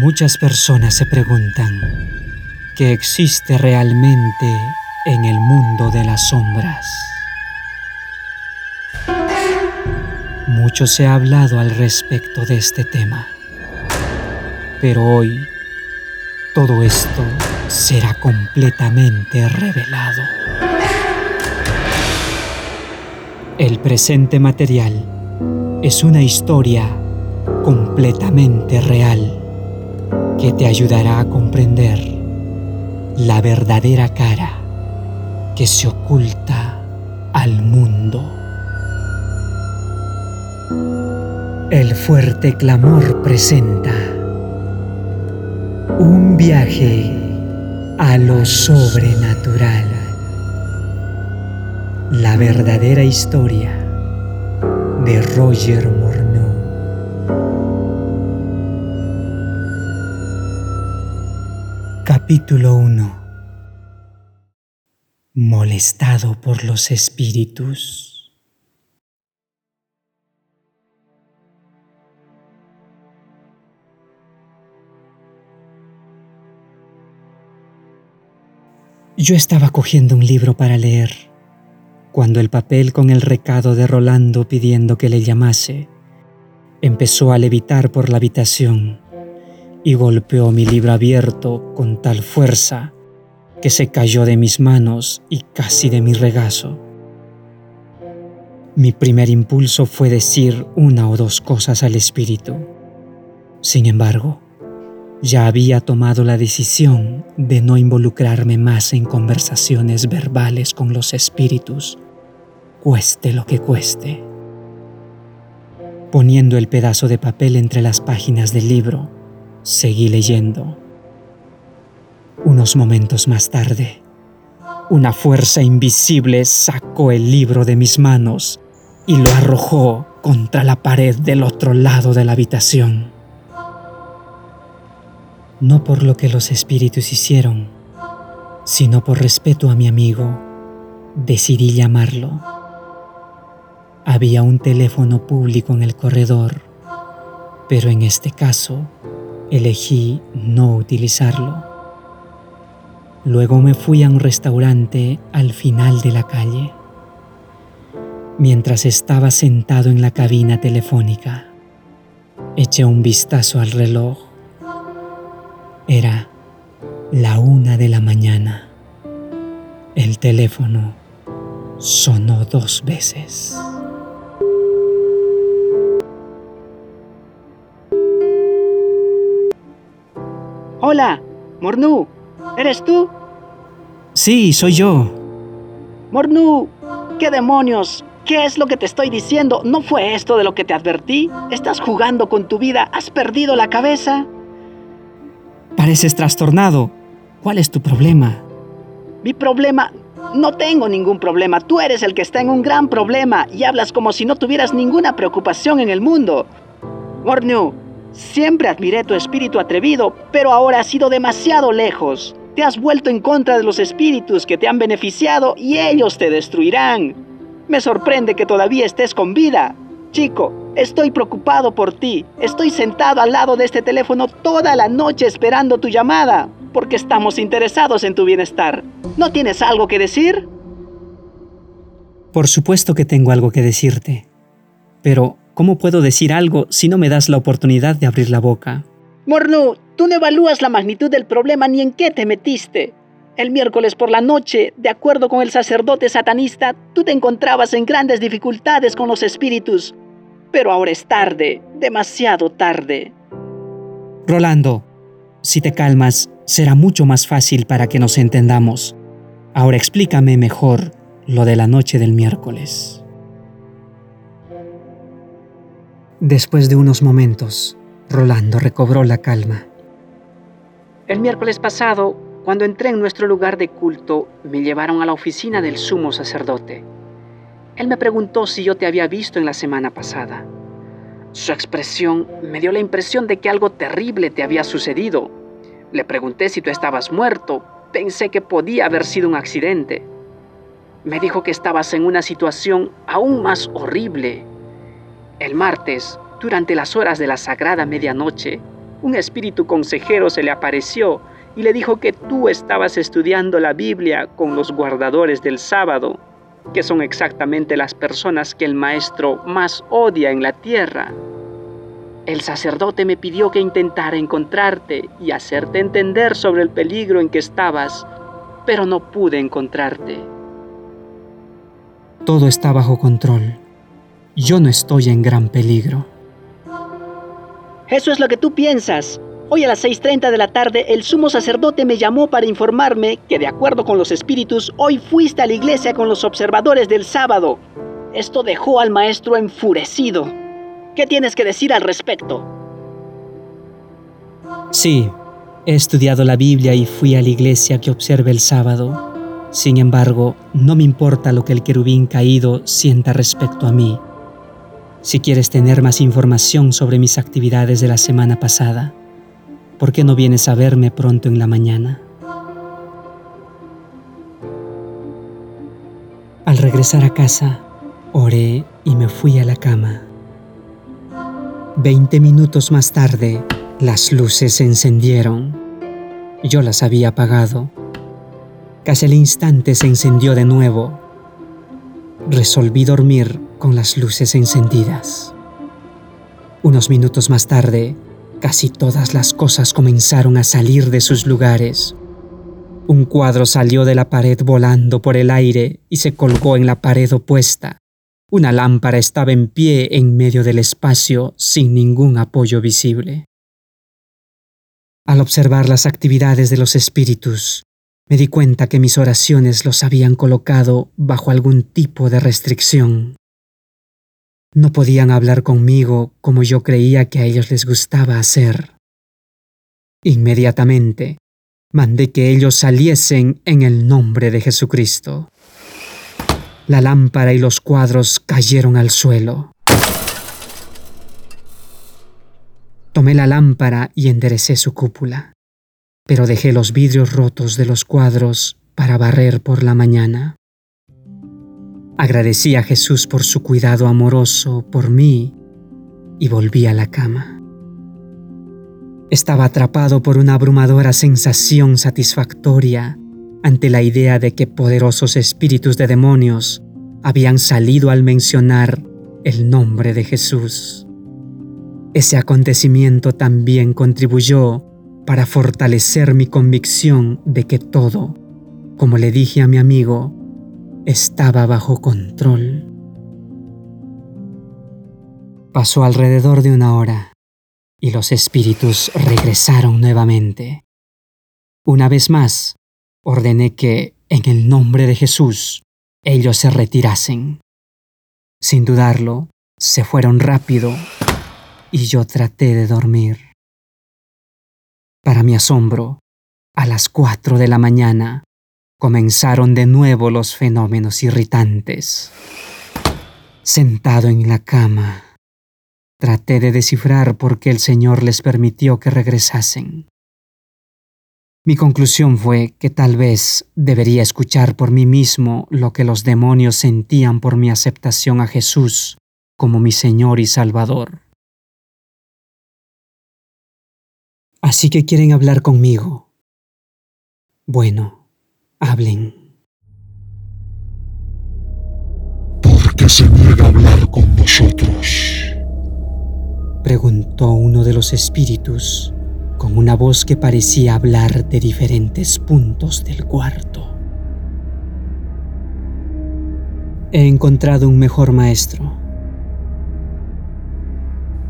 Muchas personas se preguntan qué existe realmente en el mundo de las sombras. Mucho se ha hablado al respecto de este tema, pero hoy todo esto será completamente revelado. El presente material es una historia completamente real que te ayudará a comprender la verdadera cara que se oculta al mundo. El fuerte clamor presenta un viaje a lo sobrenatural. La verdadera historia de Roger Morneau. Capítulo 1 Molestado por los espíritus. Yo estaba cogiendo un libro para leer, cuando el papel con el recado de Rolando pidiendo que le llamase empezó a levitar por la habitación y golpeó mi libro abierto con tal fuerza que se cayó de mis manos y casi de mi regazo. Mi primer impulso fue decir una o dos cosas al espíritu. Sin embargo, ya había tomado la decisión de no involucrarme más en conversaciones verbales con los espíritus, cueste lo que cueste. Poniendo el pedazo de papel entre las páginas del libro, Seguí leyendo. Unos momentos más tarde, una fuerza invisible sacó el libro de mis manos y lo arrojó contra la pared del otro lado de la habitación. No por lo que los espíritus hicieron, sino por respeto a mi amigo, decidí llamarlo. Había un teléfono público en el corredor, pero en este caso elegí no utilizarlo. Luego me fui a un restaurante al final de la calle. Mientras estaba sentado en la cabina telefónica, eché un vistazo al reloj. Era la una de la mañana. El teléfono sonó dos veces. Hola, Mornu, ¿eres tú? Sí, soy yo. Mornu, ¿qué demonios? ¿Qué es lo que te estoy diciendo? ¿No fue esto de lo que te advertí? ¿Estás jugando con tu vida? ¿Has perdido la cabeza? Pareces trastornado. ¿Cuál es tu problema? Mi problema... No tengo ningún problema. Tú eres el que está en un gran problema y hablas como si no tuvieras ninguna preocupación en el mundo. Mornu, Siempre admiré tu espíritu atrevido, pero ahora has ido demasiado lejos. Te has vuelto en contra de los espíritus que te han beneficiado y ellos te destruirán. Me sorprende que todavía estés con vida. Chico, estoy preocupado por ti. Estoy sentado al lado de este teléfono toda la noche esperando tu llamada, porque estamos interesados en tu bienestar. ¿No tienes algo que decir? Por supuesto que tengo algo que decirte, pero ¿Cómo puedo decir algo si no me das la oportunidad de abrir la boca? Mornu, tú no evalúas la magnitud del problema ni en qué te metiste. El miércoles por la noche, de acuerdo con el sacerdote satanista, tú te encontrabas en grandes dificultades con los espíritus. Pero ahora es tarde, demasiado tarde. Rolando, si te calmas, será mucho más fácil para que nos entendamos. Ahora explícame mejor lo de la noche del miércoles. Después de unos momentos, Rolando recobró la calma. El miércoles pasado, cuando entré en nuestro lugar de culto, me llevaron a la oficina del sumo sacerdote. Él me preguntó si yo te había visto en la semana pasada. Su expresión me dio la impresión de que algo terrible te había sucedido. Le pregunté si tú estabas muerto. Pensé que podía haber sido un accidente. Me dijo que estabas en una situación aún más horrible el martes, durante las horas de la sagrada medianoche, un espíritu consejero se le apareció y le dijo que tú estabas estudiando la Biblia con los guardadores del sábado, que son exactamente las personas que el maestro más odia en la tierra. El sacerdote me pidió que intentara encontrarte y hacerte entender sobre el peligro en que estabas, pero no pude encontrarte. Todo está bajo control. Yo no estoy en gran peligro. Eso es lo que tú piensas. Hoy a las 6.30 de la tarde el sumo sacerdote me llamó para informarme que de acuerdo con los espíritus, hoy fuiste a la iglesia con los observadores del sábado. Esto dejó al maestro enfurecido. ¿Qué tienes que decir al respecto? Sí, he estudiado la Biblia y fui a la iglesia que observa el sábado. Sin embargo, no me importa lo que el querubín caído sienta respecto a mí. Si quieres tener más información sobre mis actividades de la semana pasada, ¿por qué no vienes a verme pronto en la mañana? Al regresar a casa, oré y me fui a la cama. Veinte minutos más tarde, las luces se encendieron. Yo las había apagado. Casi al instante se encendió de nuevo. Resolví dormir con las luces encendidas. Unos minutos más tarde, casi todas las cosas comenzaron a salir de sus lugares. Un cuadro salió de la pared volando por el aire y se colgó en la pared opuesta. Una lámpara estaba en pie en medio del espacio sin ningún apoyo visible. Al observar las actividades de los espíritus, me di cuenta que mis oraciones los habían colocado bajo algún tipo de restricción. No podían hablar conmigo como yo creía que a ellos les gustaba hacer. Inmediatamente, mandé que ellos saliesen en el nombre de Jesucristo. La lámpara y los cuadros cayeron al suelo. Tomé la lámpara y enderecé su cúpula, pero dejé los vidrios rotos de los cuadros para barrer por la mañana. Agradecí a Jesús por su cuidado amoroso por mí y volví a la cama. Estaba atrapado por una abrumadora sensación satisfactoria ante la idea de que poderosos espíritus de demonios habían salido al mencionar el nombre de Jesús. Ese acontecimiento también contribuyó para fortalecer mi convicción de que todo, como le dije a mi amigo, estaba bajo control. Pasó alrededor de una hora y los espíritus regresaron nuevamente. Una vez más, ordené que, en el nombre de Jesús, ellos se retirasen. Sin dudarlo, se fueron rápido y yo traté de dormir. Para mi asombro, a las cuatro de la mañana, comenzaron de nuevo los fenómenos irritantes. Sentado en la cama, traté de descifrar por qué el Señor les permitió que regresasen. Mi conclusión fue que tal vez debería escuchar por mí mismo lo que los demonios sentían por mi aceptación a Jesús como mi Señor y Salvador. Así que quieren hablar conmigo. Bueno, hablen. ¿Por qué se niega a hablar con nosotros? Preguntó uno de los espíritus con una voz que parecía hablar de diferentes puntos del cuarto. He encontrado un mejor maestro.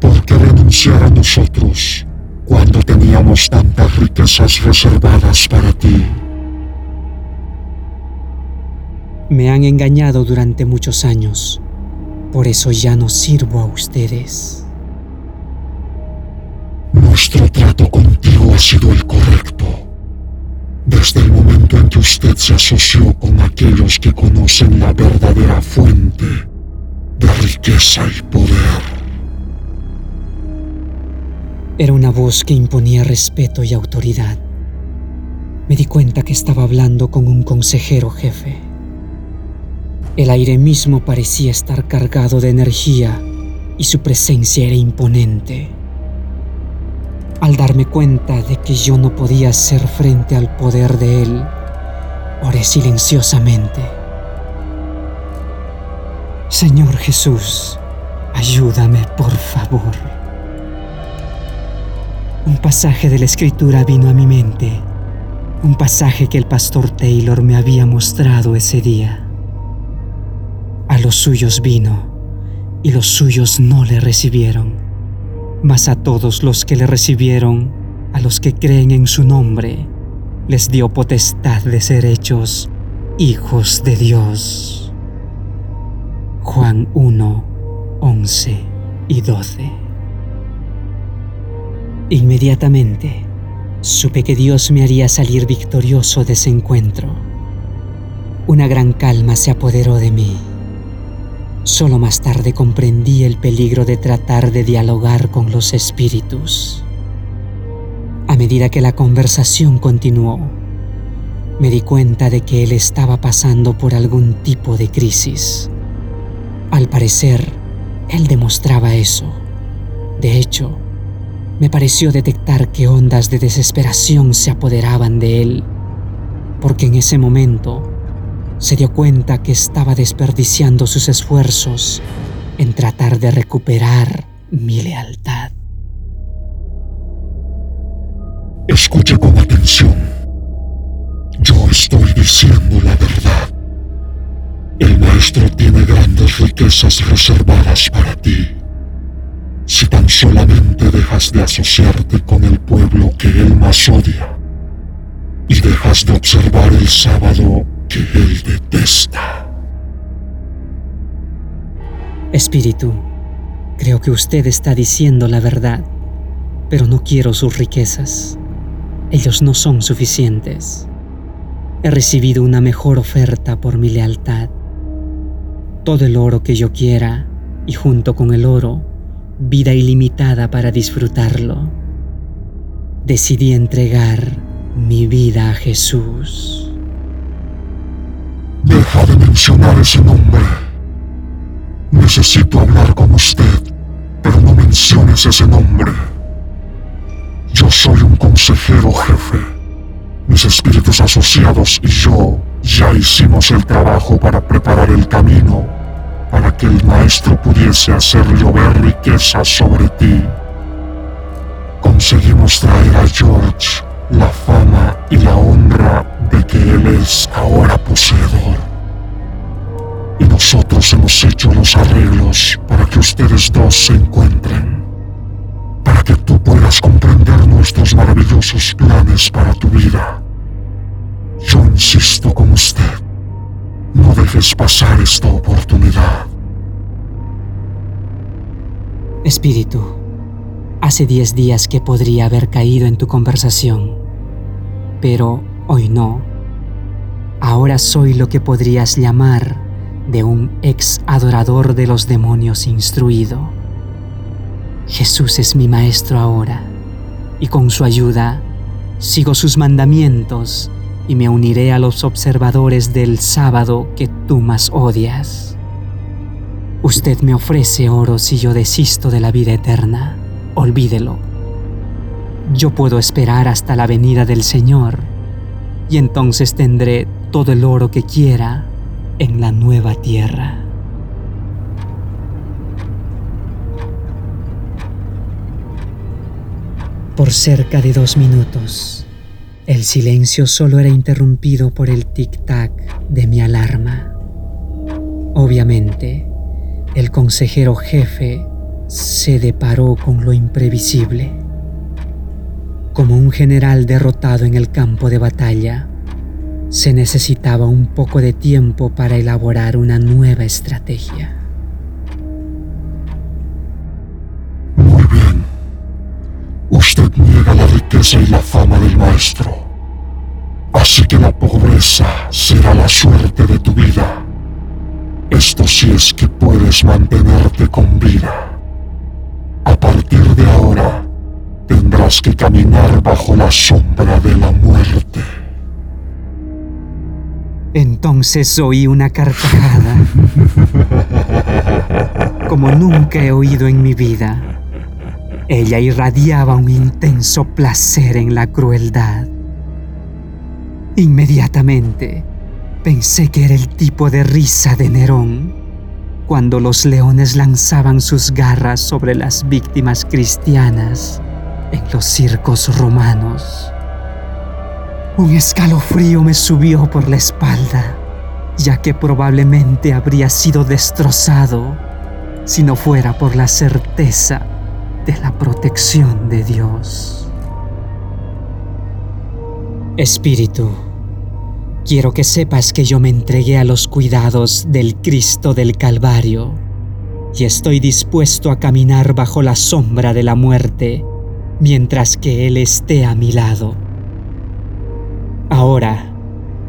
¿Por qué renunciar a nosotros cuando teníamos tantas riquezas reservadas para ti? Me han engañado durante muchos años, por eso ya no sirvo a ustedes. Nuestro trato contigo ha sido el correcto. Desde el momento en que usted se asoció con aquellos que conocen la verdadera fuente de riqueza y poder. Era una voz que imponía respeto y autoridad. Me di cuenta que estaba hablando con un consejero jefe. El aire mismo parecía estar cargado de energía y su presencia era imponente. Al darme cuenta de que yo no podía hacer frente al poder de Él, oré silenciosamente. Señor Jesús, ayúdame por favor. Un pasaje de la escritura vino a mi mente, un pasaje que el pastor Taylor me había mostrado ese día. Los suyos vino y los suyos no le recibieron mas a todos los que le recibieron, a los que creen en su nombre, les dio potestad de ser hechos hijos de Dios. Juan 1, 11 y 12. Inmediatamente supe que Dios me haría salir victorioso de ese encuentro. Una gran calma se apoderó de mí Solo más tarde comprendí el peligro de tratar de dialogar con los espíritus. A medida que la conversación continuó, me di cuenta de que él estaba pasando por algún tipo de crisis. Al parecer, él demostraba eso. De hecho, me pareció detectar que ondas de desesperación se apoderaban de él, porque en ese momento se dio cuenta que estaba desperdiciando sus esfuerzos en tratar de recuperar mi lealtad. Escuche con atención. Yo estoy diciendo la verdad. El maestro tiene grandes riquezas reservadas para ti. Si tan solamente dejas de asociarte con el pueblo que él más odia y dejas de observar el sábado que él detesta. Espíritu, creo que usted está diciendo la verdad, pero no quiero sus riquezas. Ellos no son suficientes. He recibido una mejor oferta por mi lealtad. Todo el oro que yo quiera y junto con el oro, vida ilimitada para disfrutarlo. Decidí entregar mi vida a Jesús. Deja de mencionar ese nombre. Necesito hablar con usted, pero no menciones ese nombre. Yo soy un consejero jefe. Mis espíritus asociados y yo ya hicimos el trabajo para preparar el camino para que el maestro pudiese hacer llover riqueza sobre ti. Conseguimos traer a George la fama y la honra de que Él es ahora poseedor. Y nosotros hemos hecho los arreglos para que ustedes dos se encuentren, para que tú puedas comprender nuestros maravillosos planes para tu vida. Yo insisto con usted, no dejes pasar esta oportunidad. Espíritu, hace diez días que podría haber caído en tu conversación, pero hoy no. Ahora soy lo que podrías llamar de un ex adorador de los demonios instruido. Jesús es mi maestro ahora, y con su ayuda sigo sus mandamientos y me uniré a los observadores del sábado que tú más odias. Usted me ofrece oro si yo desisto de la vida eterna. Olvídelo. Yo puedo esperar hasta la venida del Señor y entonces tendré todo el oro que quiera en la nueva tierra. Por cerca de dos minutos, el silencio solo era interrumpido por el tic-tac de mi alarma. Obviamente, el consejero jefe se deparó con lo imprevisible como un general derrotado en el campo de batalla, se necesitaba un poco de tiempo para elaborar una nueva estrategia. Muy bien. Usted niega la riqueza y la fama del maestro. Así que la pobreza será la suerte de tu vida. Esto sí es que puedes mantenerte con vida. A partir de ahora, tendrás que caminar bajo la sombra de la muerte. Entonces oí una carcajada, como nunca he oído en mi vida. Ella irradiaba un intenso placer en la crueldad. Inmediatamente pensé que era el tipo de risa de Nerón, cuando los leones lanzaban sus garras sobre las víctimas cristianas en los circos romanos. Un escalofrío me subió por la espalda, ya que probablemente habría sido destrozado si no fuera por la certeza de la protección de Dios. Espíritu, quiero que sepas que yo me entregué a los cuidados del Cristo del Calvario y estoy dispuesto a caminar bajo la sombra de la muerte mientras que Él esté a mi lado. Ahora,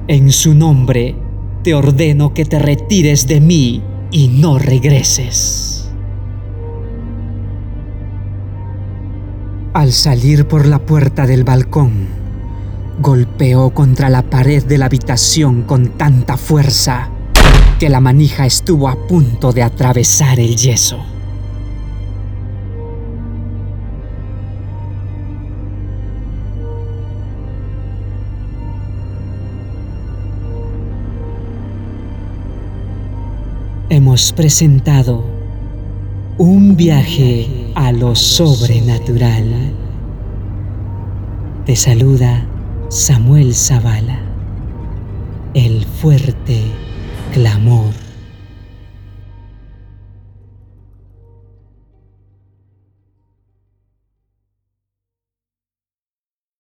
en su nombre, te ordeno que te retires de mí y no regreses. Al salir por la puerta del balcón, golpeó contra la pared de la habitación con tanta fuerza que la manija estuvo a punto de atravesar el yeso. Hemos presentado un viaje a lo sobrenatural. Te saluda Samuel Zavala, el fuerte clamor.